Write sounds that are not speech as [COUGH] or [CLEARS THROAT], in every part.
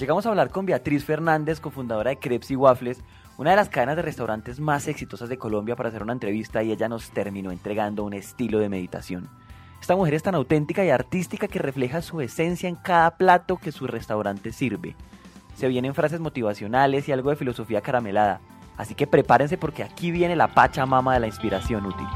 Llegamos a hablar con Beatriz Fernández, cofundadora de Crepes y Waffles, una de las cadenas de restaurantes más exitosas de Colombia, para hacer una entrevista y ella nos terminó entregando un estilo de meditación. Esta mujer es tan auténtica y artística que refleja su esencia en cada plato que su restaurante sirve. Se vienen frases motivacionales y algo de filosofía caramelada, así que prepárense porque aquí viene la pacha mama de la inspiración útil.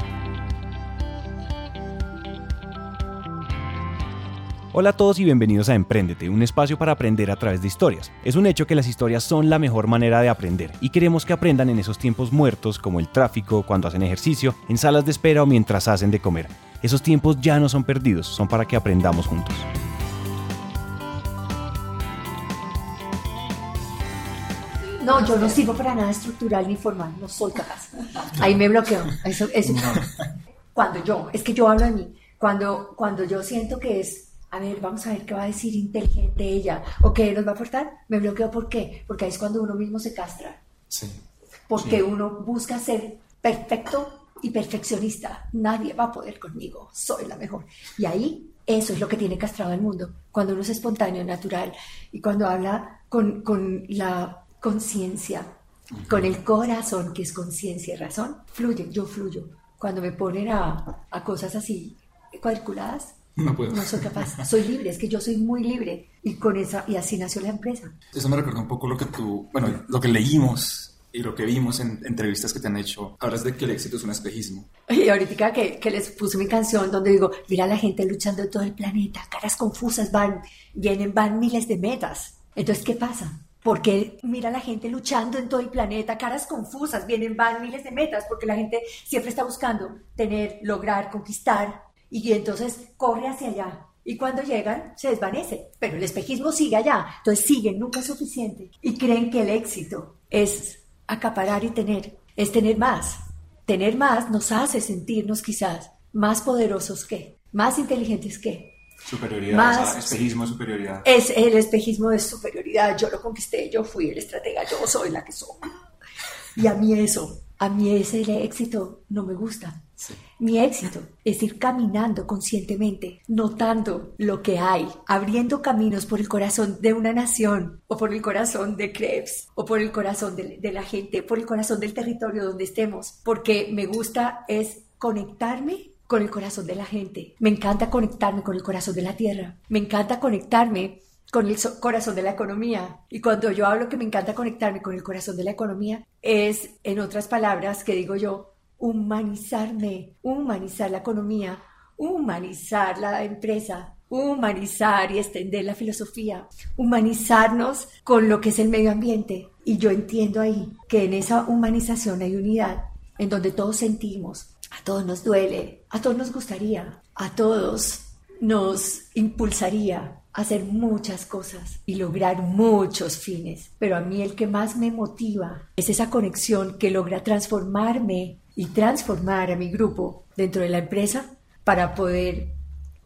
Hola a todos y bienvenidos a Emprendete, un espacio para aprender a través de historias. Es un hecho que las historias son la mejor manera de aprender y queremos que aprendan en esos tiempos muertos como el tráfico, cuando hacen ejercicio, en salas de espera o mientras hacen de comer. Esos tiempos ya no son perdidos, son para que aprendamos juntos. No, yo no sirvo para nada estructural ni formal, no soy capaz. Ahí me bloqueo. Eso, eso. Cuando yo, es que yo hablo de mí, cuando, cuando yo siento que es a ver, vamos a ver qué va a decir inteligente ella o qué nos va a aportar, me bloqueo. ¿Por qué? Porque ahí es cuando uno mismo se castra. Sí. Porque uno busca ser perfecto y perfeccionista. Nadie va a poder conmigo, soy la mejor. Y ahí eso es lo que tiene castrado el mundo. Cuando uno es espontáneo, natural y cuando habla con, con la conciencia, con el corazón, que es conciencia y razón, fluye, yo fluyo. Cuando me ponen a, a cosas así cuadriculadas, no puedo. No soy capaz. Soy libre, es que yo soy muy libre. Y con esa, y así nació la empresa. Eso me recuerda un poco lo que tú, bueno, lo que leímos y lo que vimos en entrevistas que te han hecho. Hablas de que el éxito es un espejismo. Y ahorita que, que les puse mi canción donde digo, mira la gente luchando en todo el planeta, caras confusas, van, vienen, van miles de metas. Entonces, ¿qué pasa? Porque mira la gente luchando en todo el planeta, caras confusas, vienen, van miles de metas, porque la gente siempre está buscando tener, lograr, conquistar, y entonces corre hacia allá. Y cuando llegan, se desvanece, pero el espejismo sigue allá. Entonces siguen, nunca es suficiente. Y creen que el éxito es acaparar y tener, es tener más. Tener más nos hace sentirnos quizás más poderosos que, más inteligentes que. Superioridad, más, espejismo de superioridad. Es el espejismo de superioridad. Yo lo conquisté, yo fui el estratega, yo soy la que soy. Y a mí eso, a mí ese éxito no me gusta. Mi éxito es ir caminando conscientemente, notando lo que hay, abriendo caminos por el corazón de una nación, o por el corazón de Krebs, o por el corazón de, la gente, por el corazón del territorio donde estemos, porque me gusta es conectarme con el corazón de la gente. Me encanta conectarme con el corazón de la tierra. Me encanta conectarme con el corazón de la economía. Y cuando yo hablo que me encanta conectarme con el corazón de la economía, es, en otras palabras, que digo yo, humanizarme, humanizar la economía, humanizar la empresa, humanizar y extender la filosofía, humanizarnos con lo que es el medio ambiente. Y yo entiendo ahí que en esa humanización hay unidad, en donde todos sentimos, a todos nos duele, a todos nos gustaría, a todos nos impulsaría hacer muchas cosas y lograr muchos fines. Pero a mí el que más me motiva es esa conexión que logra transformarme y transformar a mi grupo dentro de la empresa para poder,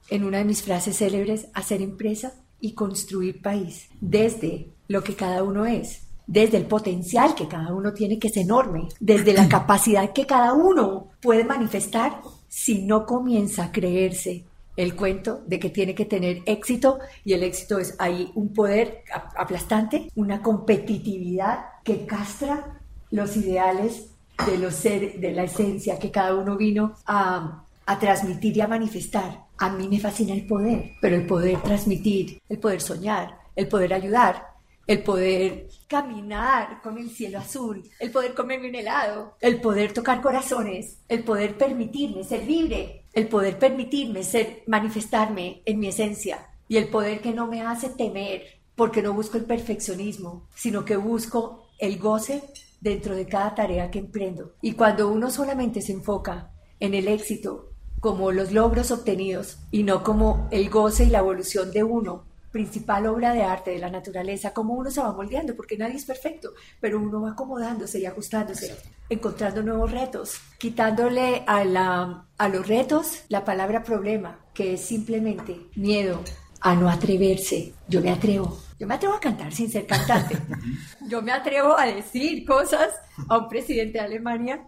en una de mis frases célebres, hacer empresa y construir país desde lo que cada uno es, desde el potencial que cada uno tiene, que es enorme, desde la [CLEARS THROAT] capacidad que cada uno puede manifestar si no comienza a creerse el cuento de que tiene que tener éxito y el éxito es ahí un poder aplastante, una competitividad que castra los ideales de, los de la esencia que cada uno vino a, a transmitir y a manifestar. A mí me fascina el poder, pero el poder transmitir, el poder soñar, el poder ayudar, el poder caminar con el cielo azul, el poder comerme un helado, el poder tocar corazones, el poder permitirme ser libre, el poder permitirme ser manifestarme en mi esencia y el poder que no me hace temer porque no busco el perfeccionismo, sino que busco el goce dentro de cada tarea que emprendo. Y cuando uno solamente se enfoca en el éxito como los logros obtenidos y no como el goce y la evolución de uno, principal obra de arte de la naturaleza, como uno se va moldeando, porque nadie es perfecto, pero uno va acomodándose y ajustándose, encontrando nuevos retos, quitándole a, la, a los retos la palabra problema, que es simplemente miedo a no atreverse. Yo me atrevo, yo me atrevo a cantar sin ser cantante. [LAUGHS] Yo me atrevo a decir cosas a un presidente de Alemania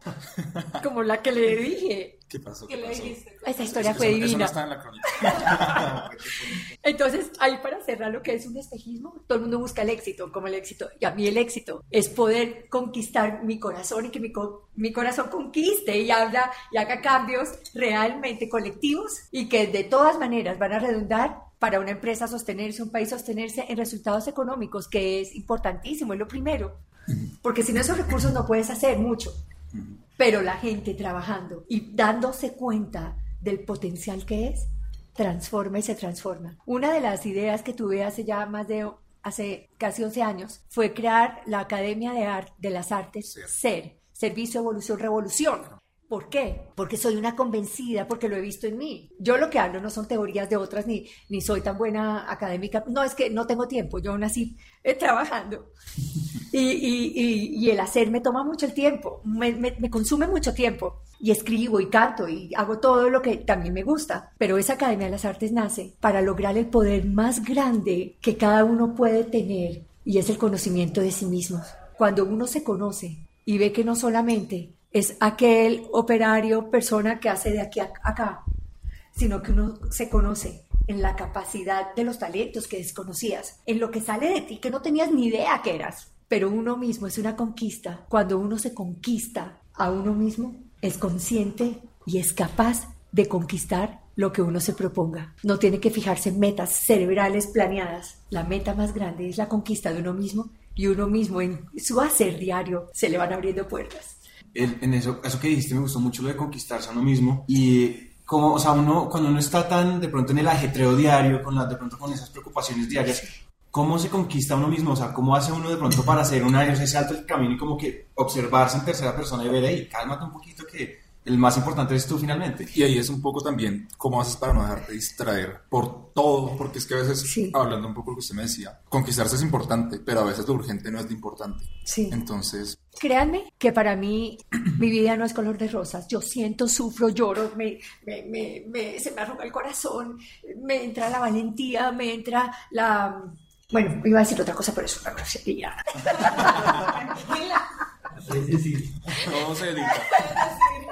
como la que le dije. ¿Qué pasó? ¿Qué ¿Qué le pasó? dijiste? Esa historia Eso- fue eso no divina. está en la. [LAUGHS] Entonces, ahí para cerrar lo que es un espejismo, todo el mundo busca el éxito, como el éxito. Y a mí el éxito es poder conquistar mi corazón y que mi, co- mi corazón conquiste y, habla, y haga cambios realmente colectivos y que de todas maneras van a redundar para una empresa sostenerse, un país sostenerse en resultados económicos, que es importantísimo, es lo primero. Porque sin esos recursos no puedes hacer mucho. Pero la gente trabajando y dándose cuenta del potencial que es, transforma y se transforma. Una de las ideas que tuve hace ya más de hace casi 11 años fue crear la Academia de, Ar- de las Artes. SER, Servicio, Evolución, Revolución. ¿Por qué? Porque soy una convencida, porque lo he visto en mí. Yo lo que hablo no son teorías de otras, ni, ni soy tan buena académica. No, es que no tengo tiempo, yo aún así eh, trabajando. [LAUGHS] Y, y- y- y el hacer me toma mucho el tiempo, me, me- me consume mucho tiempo. Y escribo y canto y hago todo lo que también me gusta. Pero esa Academia de las Artes nace para lograr el poder más grande que cada uno puede tener y es el conocimiento de sí mismos. Cuando uno se conoce y ve que no solamente es aquel operario, persona que hace de aquí a acá, sino que uno se conoce en la capacidad de los talentos que desconocías, en lo que sale de ti que no tenías ni idea que eras. Pero uno mismo es una conquista. Cuando uno se conquista a uno mismo, es consciente y es capaz de conquistar lo que uno se proponga. No tiene que fijarse en metas cerebrales planeadas. La meta más grande es la conquista de uno mismo y uno mismo en su hacer diario se le van abriendo puertas. El- en eso, eso que dijiste me gustó mucho lo de conquistarse a uno mismo y como, o sea, uno, cuando uno está tan de pronto en el ajetreo diario, con las, de pronto con esas preocupaciones diarias, ¿cómo se conquista a uno mismo? O sea, ¿cómo hace uno de pronto para hacer una, ese salto del camino y como que observarse en tercera persona y ver, hey, cálmate un poquito que el más importante es tú finalmente? Y ahí es un poco también cómo haces para no dejarte distraer por todo, porque es que a veces, Sí. hablando un poco de lo que usted me decía, conquistarse es importante, pero a veces lo urgente no es lo importante. Sí. Entonces, Créanme que para mí [CLEARS THROAT] mi vida no es color de rosas. Yo siento, sufro, lloro, me, me- me- me- se me arruga el corazón, me entra la valentía, me entra la... Bueno, iba a decir otra cosa, pero es una grosería. [LAUGHS] todo se edita. [LAUGHS]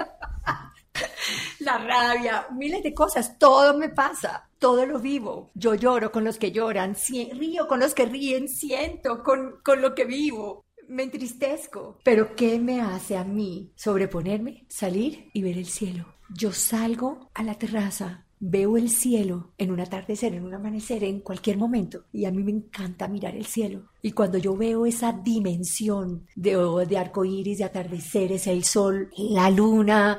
La rabia, miles de cosas, todo me pasa, todo lo vivo. Yo lloro con los que lloran, río con los que ríen, siento con, con lo que vivo. Me entristezco. Pero ¿qué me hace a mí sobreponerme? Salir y ver el cielo. Yo salgo a la terraza, veo el cielo en un atardecer, en un amanecer, en cualquier momento. Y a mí me encanta mirar el cielo. Y cuando yo veo esa dimensión de, de arcoíris, de atardeceres, el sol, la luna,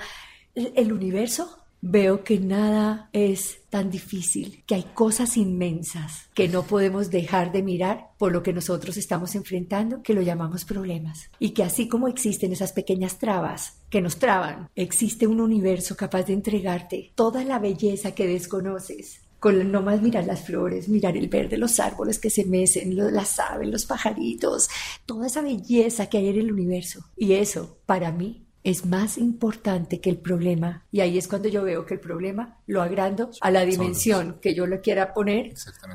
el universo, veo que nada es tan difícil, que hay cosas inmensas que no podemos dejar de mirar por lo que nosotros estamos enfrentando, que lo llamamos problemas. Y que así como existen esas pequeñas trabas que nos traban, existe un universo capaz de entregarte toda la belleza que desconoces. Con no más mirar las flores, mirar el verde, los árboles que se mecen, las aves, los pajaritos, toda esa belleza que hay en el universo. Y eso, para mí, es más importante que el problema. Y ahí es cuando yo veo que el problema lo agrando a la dimensión que yo le quiera poner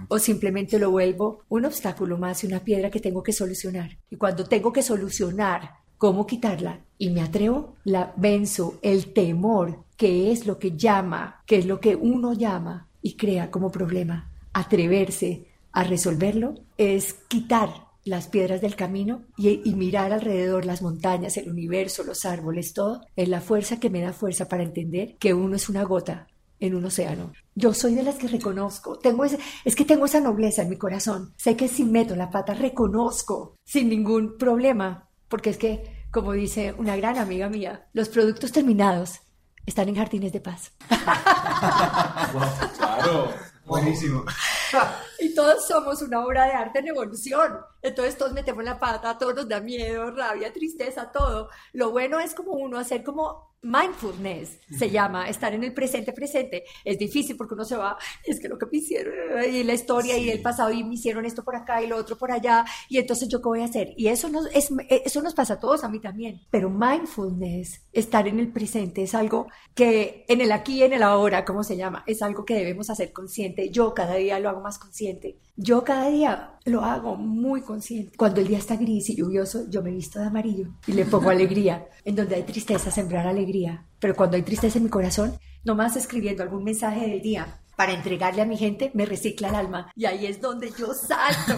o simplemente lo vuelvo un obstáculo más y una piedra que tengo que solucionar. Y cuando tengo que solucionar cómo quitarla y me atrevo, la venzo el temor, que es lo que llama, que es lo que uno llama y crea como problema. Atreverse a resolverlo es quitar las piedras del camino y, y mirar alrededor las montañas, el universo, los árboles, todo, es la fuerza que me da fuerza para entender que uno es una gota en un océano. Yo soy de las que reconozco, tengo ese, es que tengo esa nobleza en mi corazón. Sé que si meto la pata reconozco sin ningún problema, porque es que, como dice una gran amiga mía, los productos terminados están en jardines de paz. [LAUGHS] Claro. Buenísimo. [LAUGHS] [LAUGHS] Y todos somos una obra de arte en evolución. Entonces todos metemos la pata, todos nos da miedo, rabia, tristeza, todo. Lo bueno es como uno hacer como mindfulness, se llama, estar en el presente presente. Es difícil porque uno se va, es que lo que me hicieron, y la historia y el pasado, y me hicieron esto por acá y lo otro por allá, y entonces yo qué voy a hacer. Y eso nos, es, eso nos pasa a todos, a mí también. Pero mindfulness, estar en el presente, es algo que en el aquí y en el ahora, ¿cómo se llama? Es algo que debemos hacer consciente. Yo cada día lo hago más consciente. Yo cada día lo hago muy consciente. Cuando el día está gris y lluvioso, yo me visto de amarillo y le pongo alegría. En donde hay tristeza, sembrar alegría. Pero cuando hay tristeza en mi corazón, nomás escribiendo algún mensaje del día para entregarle a mi gente, me recicla el alma. Y ahí es donde yo salto.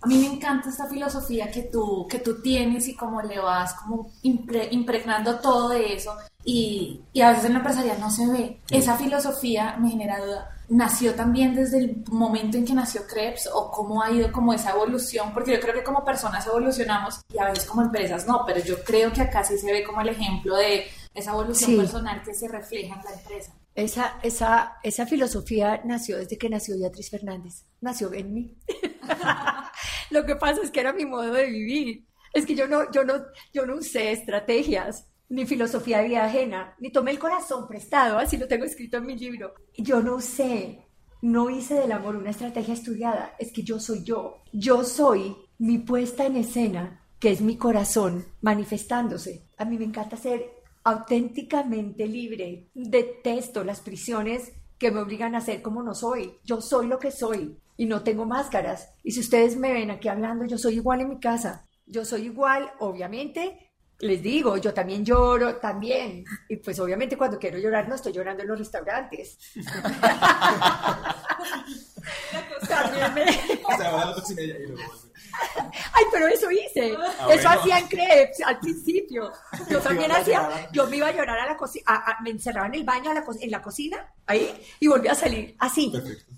A mí me encanta esta filosofía que tú, que tú tienes y cómo le vas como impregnando todo de eso. Y, y a veces en la empresarial no se ve. Esa filosofía me genera duda. ¿Nació también desde el momento en que nació Krebs o cómo ha ido como esa evolución? Porque yo creo que como personas evolucionamos y a veces como empresas no, pero yo creo que acá sí se ve como el ejemplo de esa evolución personal que se refleja en la empresa. Esa, esa, esa filosofía nació desde que nació Beatriz Fernández, nació en mí. [LAUGHS] Lo que pasa es que era mi modo de vivir. Es que yo no, yo no, yo no usé estrategias, ni filosofía de vida ajena, ni tomé el corazón prestado, así lo tengo escrito en mi libro. Yo no usé, no hice del amor una estrategia estudiada, es que yo soy yo. Yo soy mi puesta en escena, que es mi corazón manifestándose. A mí me encanta ser auténticamente libre. Detesto las prisiones que me obligan a ser como no soy. Yo soy lo que soy y no tengo máscaras. Y si ustedes me ven aquí hablando, yo soy igual en mi casa. Yo soy igual, obviamente. Les digo, yo también lloro, también. Y pues obviamente cuando quiero llorar no estoy llorando en los restaurantes. [LAUGHS] también me... [LAUGHS] Ay, pero eso hice. Ah, eso hacía en crepes al principio. Yo también hacía, yo me iba a llorar a la cocina, me encerraba en el baño en la cocina, ahí, y volví a salir así. Perfecto.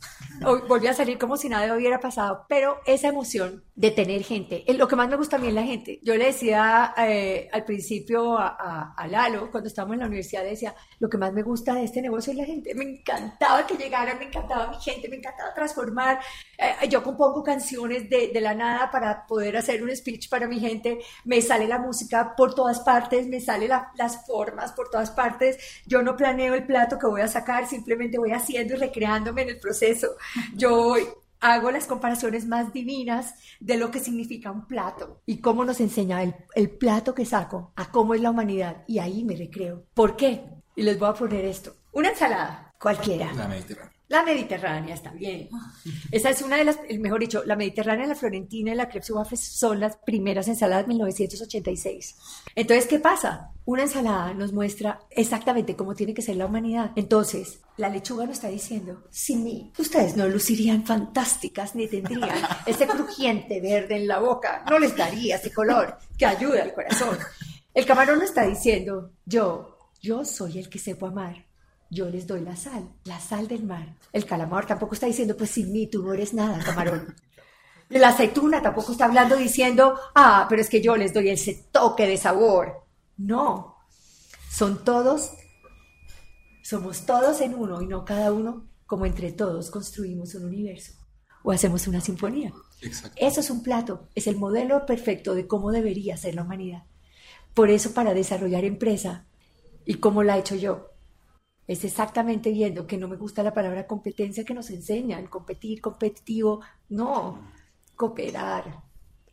Volví a salir como si nada hubiera pasado. Pero esa emoción de tener gente, lo que más me gusta a mí es la gente. Yo le decía eh, al principio a, a, Lalo, cuando estábamos en la universidad, decía, lo que más me gusta de este negocio es la gente. Me encantaba que llegaran, me encantaba mi gente, me encantaba transformar. Eh, yo compongo canciones de, de la nada para poder hacer un speech para mi gente. Me sale la música por todas partes, me sale las formas por todas partes. Yo no planeo el plato que voy a sacar, simplemente voy haciendo y recreándome en el proceso. Yo hago las comparaciones más divinas de lo que significa un plato y cómo nos enseña el, plato que saco a cómo es la humanidad. Y ahí me recreo. ¿Por qué? Y les voy a poner esto. Una ensalada, cualquiera. La. La mediterránea está bien. Esa es una de las, mejor dicho, la mediterránea, la florentina y la crepes waffles son las primeras ensaladas de 1986. Entonces, ¿qué pasa? Una ensalada nos muestra exactamente cómo tiene que ser la humanidad. Entonces, la lechuga nos está diciendo, sin mí, ustedes no lucirían fantásticas ni tendrían [LAUGHS] ese crujiente verde en la boca, no les daría ese color que ayuda al corazón. El camarón nos está diciendo, yo, yo soy el que sepo amar yo les doy la sal, la sal del mar. El calamar tampoco está diciendo, pues sin mí tú no eres nada, camarón. [LAUGHS] La aceituna tampoco está hablando diciendo, ah, pero es que yo les doy ese toque de sabor. No, son todos, somos todos en uno y no cada uno, como entre todos construimos un universo o hacemos una sinfonía. Eso es un plato, es el modelo perfecto de cómo debería ser la humanidad. Por eso para desarrollar empresa, y cómo la he hecho yo, es exactamente viendo que no me gusta la palabra competencia que nos enseñan, competir, competitivo, no, cooperar,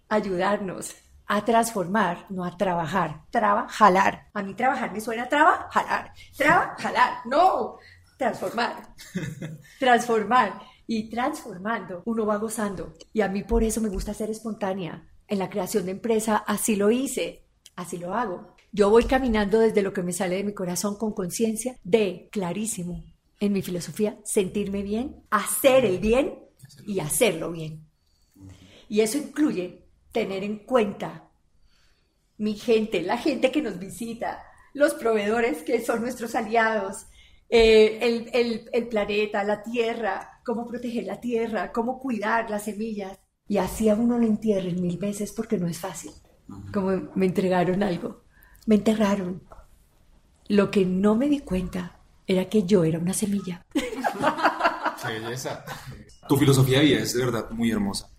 ayudarnos a transformar, no a trabajar, trabajar. A mí trabajar me suena trabajar, trabajar, no, transformar, [LAUGHS] transformar. Y transformando, uno va gozando. Y a mí por eso me gusta ser espontánea. En la creación de empresa así lo hice, así lo hago. Yo voy caminando desde lo que me sale de mi corazón con conciencia de clarísimo en mi filosofía, sentirme bien, hacer el bien y hacerlo bien. Y eso incluye tener en cuenta mi gente, la gente que nos visita, los proveedores que son nuestros aliados, eh, el, el planeta, la tierra, cómo proteger la tierra, cómo cuidar las semillas. Y así a uno lo entierren mil veces porque no es fácil, como me entregaron algo me enterraron. Lo que no me di cuenta era que yo era una semilla. Qué [LAUGHS] belleza. Tu filosofía de vida es de verdad muy hermosa.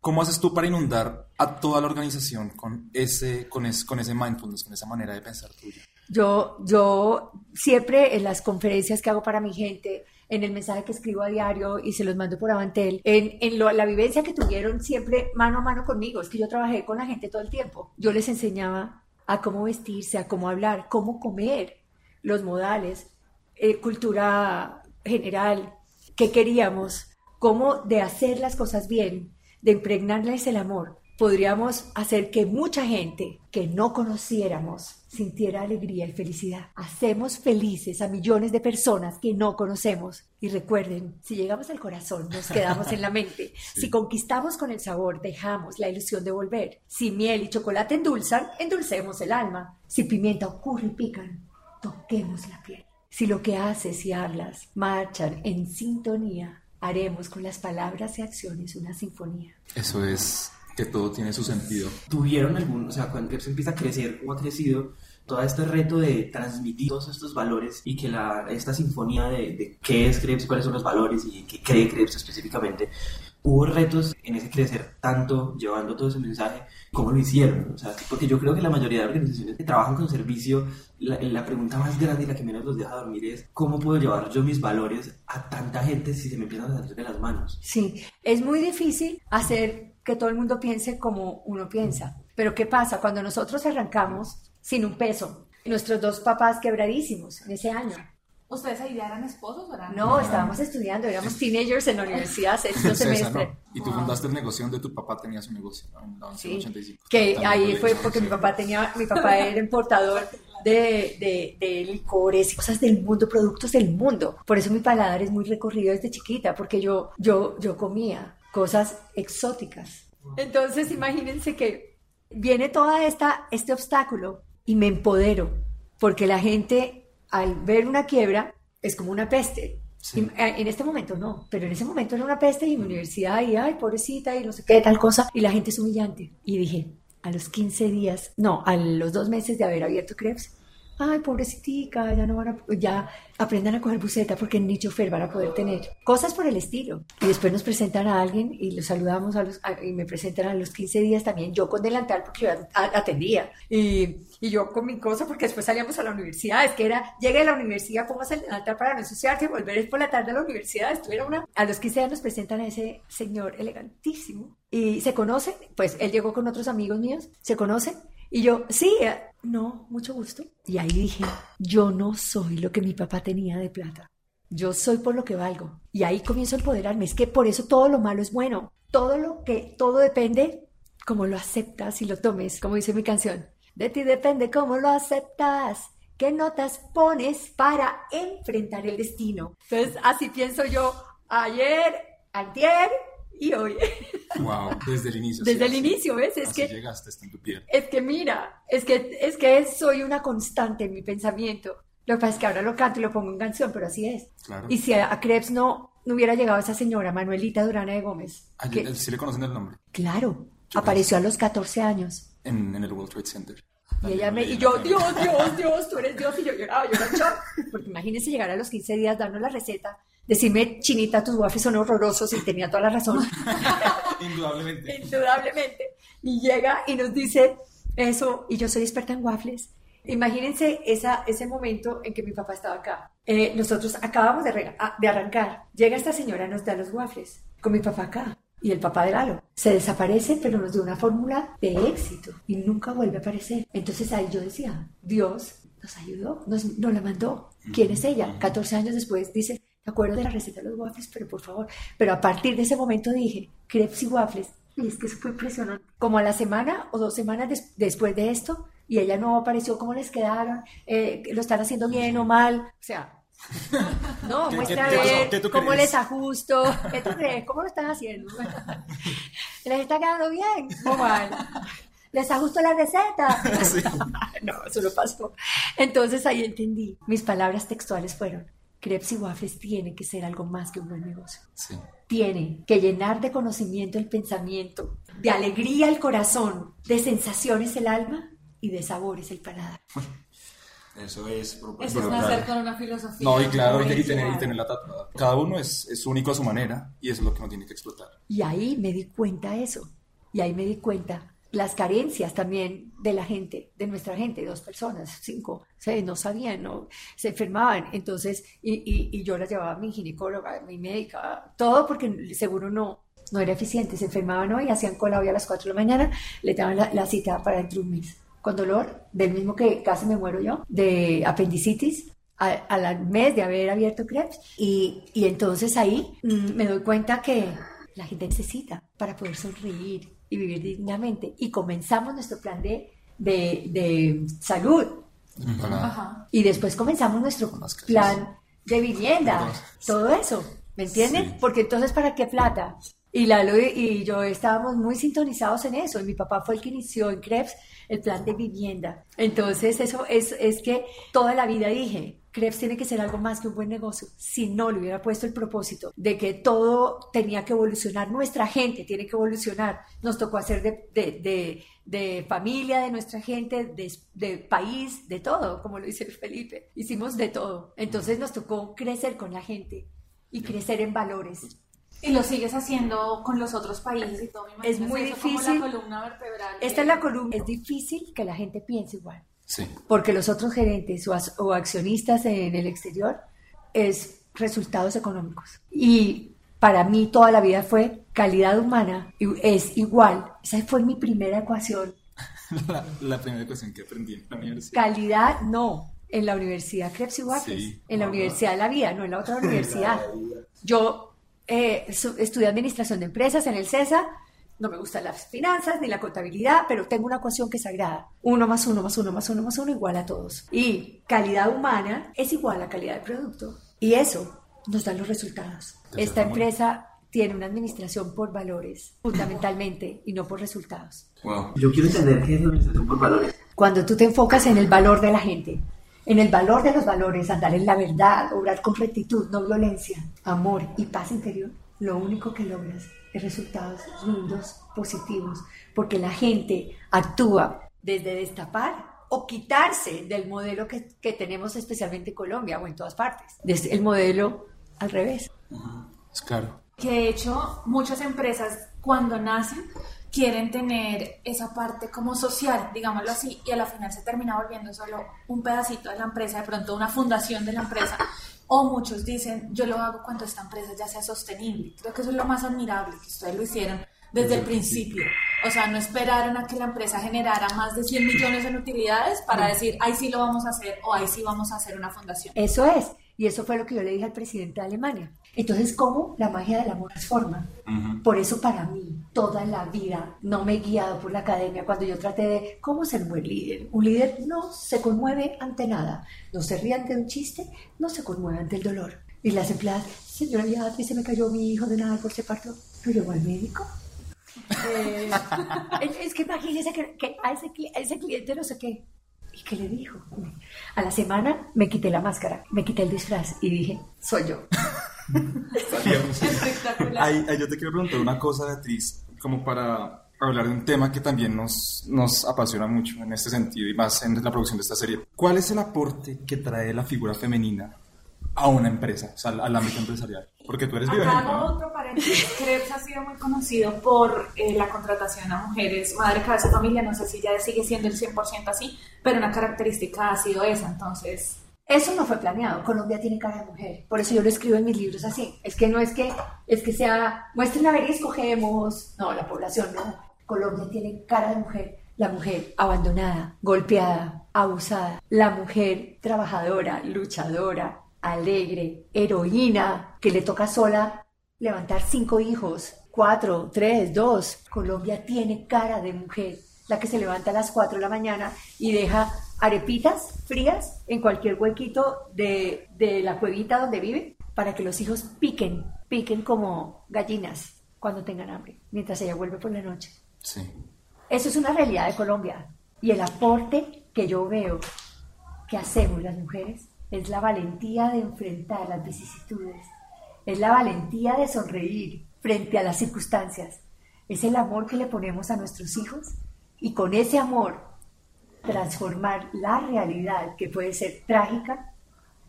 ¿Cómo haces tú para inundar a toda la organización con ese, con, con ese mindfulness, con esa manera de pensar tuya? Yo, yo siempre en las conferencias que hago para mi gente, en el mensaje que escribo a diario y se los mando por Avantel, en, en la vivencia que tuvieron siempre mano a mano conmigo, es que yo trabajé con la gente todo el tiempo. Yo les enseñaba a cómo vestirse, a cómo hablar, cómo comer, los modales, eh, cultura general, qué queríamos, cómo de hacer las cosas bien, de impregnarles el amor, podríamos hacer que mucha gente que no conociéramos sintiera alegría y felicidad. Hacemos felices a millones de personas que no conocemos. Y recuerden, si llegamos al corazón, nos quedamos en la [LAUGHS] mente. Si conquistamos con el sabor, dejamos la ilusión de volver. Si miel y chocolate endulzan, endulcemos el alma. Si pimienta ocurre y pican, toquemos la piel. Si lo que haces y hablas marchan en sintonía, haremos con las palabras y acciones una sinfonía. Eso es que todo tiene su sentido. ¿Tuvieron algún, o sea, cuando se empieza a crecer o ha crecido, todo este reto de transmitir todos estos valores y que la, esta sinfonía de, de qué es Krebs cuáles son los valores y qué cree Krebs específicamente, hubo retos en ese crecer tanto, llevando todo ese mensaje, ¿cómo lo hicieron? O sea, porque yo creo que la mayoría de organizaciones que trabajan con servicio, la, la, pregunta más grande y la que menos los deja dormir es, ¿cómo puedo llevar yo mis valores a tanta gente si se me empiezan a salir de las manos? Sí, es muy difícil hacer que todo el mundo piense como uno piensa. Pero ¿qué pasa? Cuando nosotros arrancamos sin un peso, nuestros dos papás quebradísimos en ese año, ¿Ustedes ahí ya eran esposos o eran? No, estábamos estudiando, éramos teenagers en la universidad, sexto [LAUGHS] semestre. ¿no? Y tú fundaste el negocio donde tu papá tenía su negocio, Sí, 85. que ahí fue porque mi papá tenía, mi papá era importador de, de, de licores y cosas del mundo, productos del mundo. Por eso mi paladar es muy recorrido desde chiquita, porque yo, yo, yo comía cosas exóticas. Entonces, imagínense que viene toda esta, este obstáculo y me empodero, porque la gente al ver una quiebra es como una peste. Sí. Y, eh, En este momento no, pero en ese momento era una peste y mi universidad y ay, pobrecita y no sé qué, tal cosa, y la gente es humillante. Y dije, a los 15 días, no, a los dos meses de haber abierto Krebs, ay, pobrecitica, ya no van a, ya aprendan a coger buceta porque ni chofer van a poder tener. Cosas por el estilo. Y después nos presentan a alguien y los saludamos a los, a- y me presentan a los 15 días también, yo con delantal porque yo atendía. Y, y yo con mi cosa porque después salíamos a la universidad. Es que era, llegué a la universidad, póngase el delantal para no ensuciarse volver por la tarde a la universidad. Esto era una... A los 15 años nos presentan a ese señor elegantísimo. Y se conocen, pues él llegó con otros amigos míos, se conocen. Y yo, sí, eh, no, mucho gusto. Y ahí dije, yo no soy lo que mi papá tenía de plata. Yo soy por lo que valgo. Y ahí comienzo a empoderarme. Es que por eso todo lo malo es bueno. Todo lo que, todo depende cómo lo aceptas y lo tomes, como dice mi canción. De ti depende cómo lo aceptas. ¿Qué notas pones para enfrentar el destino? Entonces, así pienso yo ayer, antier y hoy. [LAUGHS] Wow, desde el inicio. Desde sí, el así- inicio, ¿ves? Es así que llegaste, está en tu piel. es que mira, es que, es que soy una constante en mi pensamiento. Lo que pasa es que ahora lo canto y lo pongo en canción, pero así es. Claro. Y si a, a Krebs no, no hubiera llegado esa señora, Manuelita Durana de Gómez, Ayer, que, sí le conocen el nombre, claro, Yo apareció a los 14 años. en, en el World Trade Center. Y ella me, y yo, Dios, Dios, Dios, tú eres Dios. Y yo lloraba, yo era. [LAUGHS] Porque imagínense llegar a los 15 días, darnos la receta, decirme, Chinita, tus waffles son horrorosos y tenía toda la razón. [LAUGHS] Indudablemente. indudablemente. Y llega y nos dice eso, y yo soy experta en waffles. Imagínense esa, ese momento en que mi papá estaba acá. Eh, nosotros acabamos de, de arrancar. Llega esta señora, nos da los waffles, con mi papá acá. Y el papá de Lalo se desaparece, pero nos dio una fórmula de éxito y nunca vuelve a aparecer. Entonces ahí yo decía, Dios nos ayudó, nos, nos la mandó. ¿Quién es ella? 14 años después dice, me acuerdo de la receta de los waffles, pero por favor. Pero a partir de ese momento dije, crepes y waffles. Y es que eso fue impresionante. Como a la semana o dos semanas des- después de esto, y ella no apareció, ¿cómo les quedaron? Eh, ¿Lo están haciendo bien o mal? O sea, [LAUGHS] no, ¿Qué- muestra a cómo crees? les ajusto. ¿Qué tú crees? ¿Cómo lo están haciendo? [LAUGHS] ¿Les está quedando bien o mal? ¿Les ajusto la receta? [LAUGHS] no, eso no pasó. Entonces ahí entendí. Mis palabras textuales fueron, crepes y waffles tienen que ser algo más que un buen negocio. Sí. Tienen que llenar de conocimiento el pensamiento, de alegría el corazón, de sensaciones el alma y de sabores el paladar. Eso es Eso es nacer con una filosofía. No, y claro, y, y tener, y tenerla tatuada. Cada uno es, es único a su manera y eso es lo que uno tiene que explotar. Y ahí me di cuenta eso. Y ahí me di cuenta las carencias también de la gente, de nuestra gente, dos personas, cinco, seis, no sabían, no, se enfermaban. Entonces, y, y, yo las llevaba a mi ginecóloga, a mi médica, todo porque seguro no, no era eficiente. Se enfermaban hoy, hacían cola hoy a las 4 de la mañana, le daban la, la cita para dentro de un mes. Con dolor, del mismo que casi me muero yo, de apendicitis, al mes de haber abierto Krebs. Y, y entonces ahí mm, me doy cuenta que la gente necesita para poder sonreír y vivir dignamente. Y comenzamos nuestro plan de, de, de salud. Ajá. Y después comenzamos nuestro plan de vivienda, todo eso, ¿me entienden? Sí. Porque entonces, ¿para qué plata? Y Lalo y- y yo estábamos muy sintonizados en eso, y mi papá fue el que inició en Krebs el plan de vivienda. Entonces, eso es, es que toda la vida dije, Krebs tiene que ser algo más que un buen negocio. Si no le hubiera puesto el propósito de que todo tenía que evolucionar, nuestra gente tiene que evolucionar. Nos tocó hacer de, de- de- de familia, de nuestra gente, de, de país, de todo, como lo dice Felipe. Hicimos de todo. Entonces nos tocó crecer con la gente y crecer en valores. Y lo sigues haciendo con los otros países y todo. me imagino Es muy eso como difícil. la columna vertebral. Esta es la columna. Es difícil que la gente piense igual. Sí. porque los otros gerentes o, o accionistas en el exterior es resultados económicos. Y para mí toda la vida fue calidad humana es igual. Esa fue mi primera ecuación. [LAUGHS] La, la primera cuestión que aprendí en la universidad. Calidad no. En la Universidad Krebs y Sí. en la Universidad de la Vida, no en la otra [LAUGHS] universidad. Yo eh, estudié administración de empresas en el CESA. No me gustan las finanzas ni la contabilidad, pero tengo una ecuación que es sagrada. Uno más uno más uno más uno más uno igual a todos. Y calidad humana es igual a calidad de producto. Y eso nos da los resultados. Esta empresa tiene una administración por valores, fundamentalmente, y no por resultados. Wow. Yo quiero entender qué es la organización por valores. Cuando tú te enfocas en el valor de la gente, en el valor de los valores, andar en la verdad, obrar con rectitud, no violencia, amor y paz interior, lo único que logras es resultados lindos, positivos, porque la gente actúa desde destapar o quitarse del modelo que, que tenemos especialmente en Colombia o en todas partes, desde el modelo al revés. Es claro. Que de hecho muchas empresas cuando nacen quieren tener esa parte como social, digámoslo así, y a la final se termina volviendo solo un pedacito de la empresa, de pronto una fundación de la empresa. O muchos dicen, yo lo hago cuando esta empresa ya sea sostenible. Creo que eso es lo más admirable, que ustedes lo hicieron desde el principio. O sea, no esperaron a que la empresa generara más de 100 millones en utilidades para decir, ahí sí lo vamos a hacer o ahí sí vamos a hacer una fundación. Eso es, y eso fue lo que yo le dije al presidente de Alemania. Entonces, ¿cómo la magia del amor transforma? Por eso para mí, toda la vida no me he guiado por la academia cuando yo traté de cómo ser un buen líder. Un líder no se conmueve ante nada, no se ríe ante un chiste, no se conmueve ante el dolor. Y las empleadas, señora Beatriz, se me cayó mi hijo de nada por ese parto, ¿lo llevó al médico? [LAUGHS] Eh, es, que imagínese que, que a, ese, a ese cliente no sé qué. ¿Y qué le dijo? A la semana me quité la máscara, me quité el disfraz y dije, soy yo. Espectacular. Ahí, ahí yo te quiero preguntar una cosa, Beatriz, como para hablar de un tema que también nos, nos apasiona mucho en este sentido y más en la producción de esta serie. ¿Cuál es el aporte que trae la figura femenina a una empresa, o sea, al, ámbito empresarial? Porque tú eres Acá ¿no? otro paréntesis. Krebs ha sido muy conocido por eh, la contratación a mujeres madre, cabeza familia. No sé si ya sigue siendo el 100% así, pero una característica ha sido esa. Entonces, Eso no fue planeado. Colombia tiene cara de mujer. Por eso yo lo escribo en mis libros así. Es que no es que, es que sea, muestren a ver y escogemos. No, la población no. Colombia tiene cara de mujer. La mujer abandonada, golpeada, abusada. La mujer trabajadora, luchadora, alegre, heroína, que le toca sola levantar cinco hijos. Cuatro, tres, dos. Colombia tiene cara de mujer. La que se levanta a las cuatro de la mañana y deja arepitas frías en cualquier huequito de, de la cuevita donde vive para que los hijos piquen, piquen como gallinas cuando tengan hambre, mientras ella vuelve por la noche. Sí. Eso es una realidad de Colombia. Y el aporte que yo veo que hacemos las mujeres es la valentía de enfrentar las vicisitudes, es la valentía de sonreír frente a las circunstancias, es el amor que le ponemos a nuestros hijos y con ese amor transformar la realidad que puede ser trágica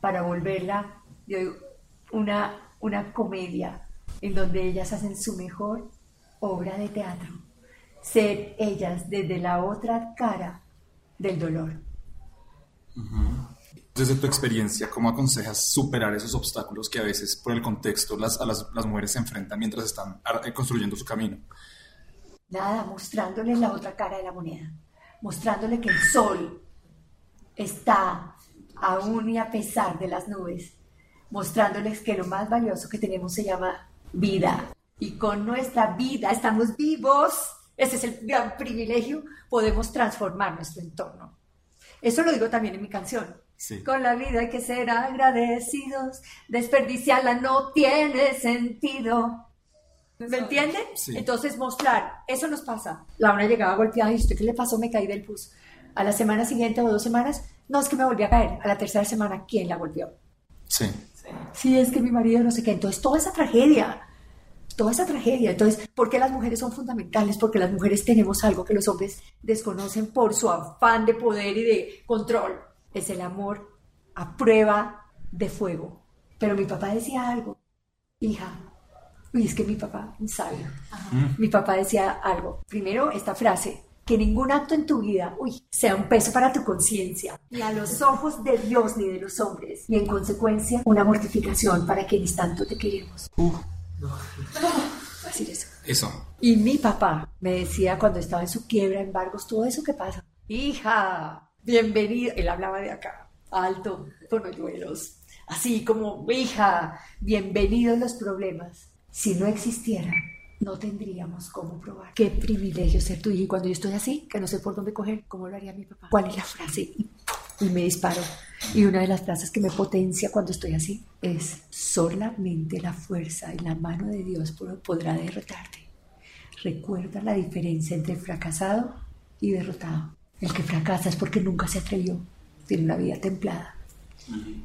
para volverla digo, una, una comedia en donde ellas hacen su mejor obra de teatro ser ellas desde la otra cara del dolor. Desde tu experiencia, ¿cómo aconsejas superar esos obstáculos que a veces por el contexto las, a las, las mujeres se enfrentan mientras están eh, construyendo su camino? Nada, mostrándoles la otra cara de la moneda, mostrándole que el sol está aún y a pesar de las nubes, mostrándoles que lo más valioso que tenemos se llama vida. Y con nuestra vida estamos vivos, Ese es el gran privilegio, podemos transformar nuestro entorno. Eso lo digo también en mi canción. Sí. Con la vida hay que ser agradecidos, desperdiciarla no tiene sentido. ¿Me entienden? Sí. Entonces mostrar, eso nos pasa. Laura llegaba golpeada y usted qué le pasó, me caí del bus. A la semana siguiente o dos semanas, no es que me volví a caer. A la tercera semana, ¿quién la golpeó? Sí. Sí, es que mi marido no sé qué. Entonces, toda esa tragedia, toda esa tragedia. Entonces, ¿por qué las mujeres son fundamentales? Porque las mujeres tenemos algo que los hombres desconocen por su afán de poder y de control. Es el amor a prueba de fuego. Pero mi papá decía algo, hija. Uy, es que mi papá, un sabio. Mi papá decía algo. Primero, esta frase. Que ningún acto en tu vida, uy, sea un peso para tu conciencia, ni a los ojos de Dios ni de los hombres, y en consecuencia una mortificación para quienes tanto te queremos. Voy a decir eso. Eso. Y mi papá me decía cuando estaba en su quiebra, embargos, todo eso que pasa. Hija, bienvenida. Él hablaba de acá, alto, con hoyuelos. Así como, hija, bienvenidos los problemas. Si no existieran, no tendríamos cómo probar. Qué privilegio ser tu hija. Y cuando yo estoy así, que no sé por dónde coger, ¿cómo lo haría mi papá? ¿Cuál es la frase? Y, me disparo. Y una de las frases que me potencia cuando estoy así es, solamente la fuerza y la mano de Dios po- podrá derrotarte. Recuerda la diferencia entre fracasado y derrotado. El que fracasa es porque nunca se atrevió, tiene una vida templada.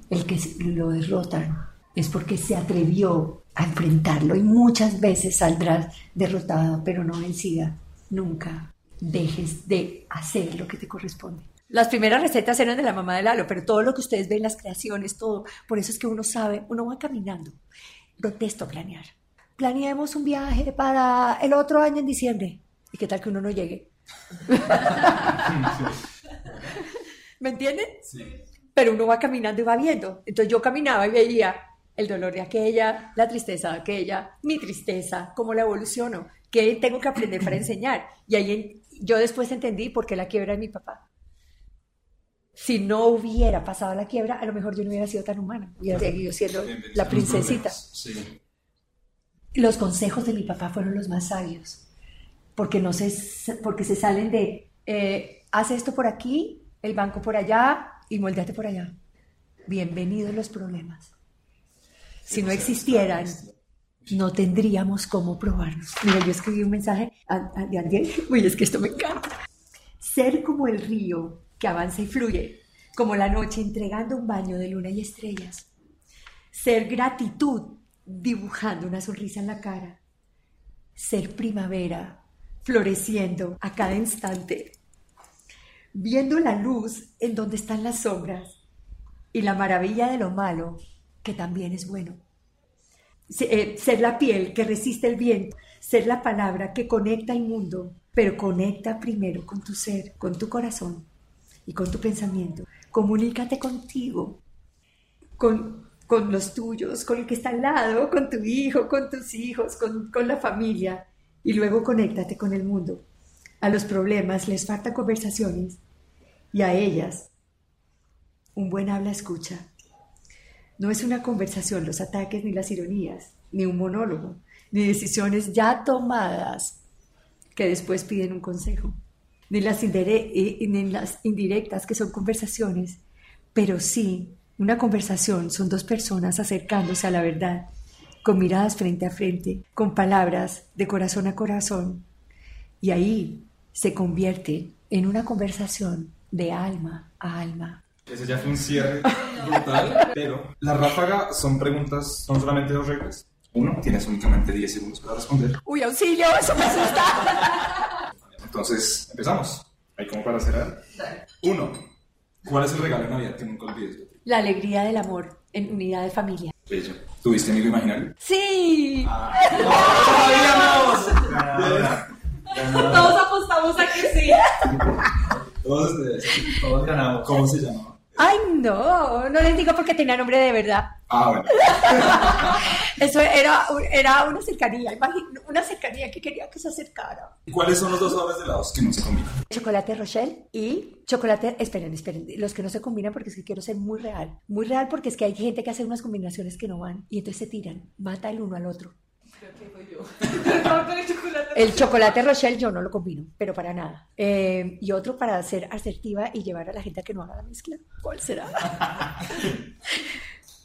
El que lo derrotan es porque se atrevió a enfrentarlo y muchas veces saldrás derrotada, pero no vencida. Nunca dejes de hacer lo que te corresponde. Las primeras recetas eran de la mamá de Lalo, pero todo lo que ustedes ven, las creaciones, todo, por eso es que uno sabe, uno va caminando. Detesto planear. Planeemos un viaje para el otro año en diciembre. ¿Y qué tal que uno no llegue? ¿Me entienden? Sí. pero uno va caminando y va viendo. Entonces yo caminaba y veía el dolor de aquella, la tristeza de aquella, mi tristeza, cómo la evoluciono, qué tengo que aprender para enseñar. Y ahí en- yo después entendí por qué la quiebra de mi papá. Si no hubiera pasado la quiebra, a lo mejor yo no hubiera sido tan humana, hubiera seguido siendo la princesita. Sí. Los consejos de mi papá fueron los más sabios, porque, no se, porque se salen de, eh, haz esto por aquí, el banco por allá y moldeate por allá. Bienvenidos los problemas. Si no existieran, no tendríamos cómo probarnos. Mira, yo escribí un mensaje de alguien, uy, es que esto me encanta. Ser como el río que avanza y fluye, como la noche entregando un baño de luna y estrellas. Ser gratitud dibujando una sonrisa en la cara. Ser primavera floreciendo a cada instante. Viendo la luz en donde están las sombras y la maravilla de lo malo que también es bueno. Eh, Ser la piel que resiste el viento, ser la palabra que conecta el mundo, pero conecta primero con tu ser, con tu corazón y con tu pensamiento. Comunícate contigo, con, con los tuyos, con el que está al lado, con tu hijo, con tus hijos, con, con la familia, y luego conéctate con el mundo. A los problemas les faltan conversaciones y a ellas un buen habla escucha. No es una conversación los ataques ni las ironías, ni un monólogo, ni decisiones ya tomadas que después piden un consejo, ni las, las indirectas que son conversaciones, pero sí, una conversación son dos personas acercándose a la verdad, con miradas frente a frente, con palabras de corazón a corazón, y ahí se convierte en una conversación de alma a alma. Ese ya fue un cierre brutal, pero la ráfaga son preguntas, son solamente dos reglas. Uno, tienes únicamente 10 segundos para responder. ¡Uy, auxilio! ¡Eso me asusta! Entonces, empezamos. Ahí como para cerrar. Uno, ¿cuál es el regalo de Navidad que nunca olvides? La alegría del amor en unidad de familia. Bello. ¿Tuviste amigo imaginario? ¡Sí! Todos apostamos a que sí. Todos ustedes. Todos ganamos. ¿Cómo se llamaba? ¡Ay, no! No les digo porque tenía nombre de verdad. Ah, bueno. [LAUGHS] Eso era, era una cercanía, imagín- una cercanía que quería que se acercara. ¿Y cuáles son los dos sabores de helados que no se combinan? Chocolate Rochelle y chocolate. Esperen, esperen. Los que no se combinan porque es que quiero ser muy real. Muy real porque es que hay gente que hace unas combinaciones que no van y entonces se tiran. Mata el uno al otro. Creo que fue yo. El chocolate. El chocolate Rochelle yo no lo combino, pero para nada. Eh, y otro para ser asertiva y llevar a la gente a que no haga la mezcla. ¿Cuál será? [LAUGHS]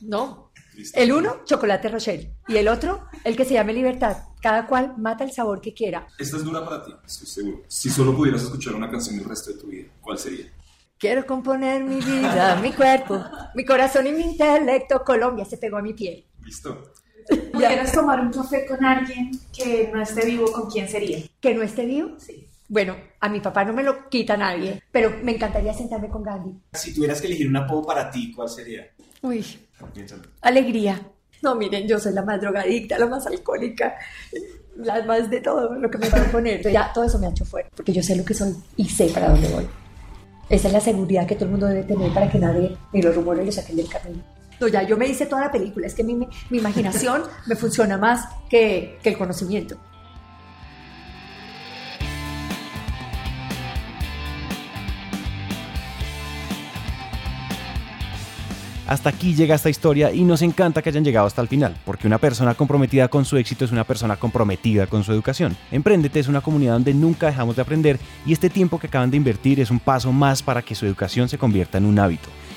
no. El uno, chocolate Rochelle. Y el otro, el que se llame libertad. Cada cual mata el sabor que quiera. Esta es dura para ti, estoy seguro. Si solo pudieras escuchar una canción el resto de tu vida, ¿cuál sería? Quiero componer mi vida, mi cuerpo, mi corazón y mi intelecto. Colombia se pegó a mi piel. ¿Listo? [LAUGHS] ¿Pudieras tomar un café con alguien que no esté vivo? ¿Con quién sería? ¿Que no esté vivo? Sí. Bueno, a mi papá no me lo quita nadie, pero me encantaría sentarme con Gandhi. Si tuvieras que elegir un apodo para ti, ¿cuál sería? Uy, Piénsalo. alegría. No, miren, yo soy la más drogadicta, la más alcohólica, la más de todo lo que me van a poner. Ya todo eso me ha hecho fuera, porque yo sé lo que soy y sé para dónde voy. Esa es la seguridad que todo el mundo debe tener para que nadie ni los rumores lo saquen del camino. No, ya yo me hice toda la película, es que mi, mi imaginación [LAUGHS] me funciona más que, que el conocimiento. Hasta aquí llega esta historia y nos encanta que hayan llegado hasta el final, porque una persona comprometida con su éxito es una persona comprometida con su educación. Emprendete es una comunidad donde nunca dejamos de aprender y este tiempo que acaban de invertir es un paso más para que su educación se convierta en un hábito.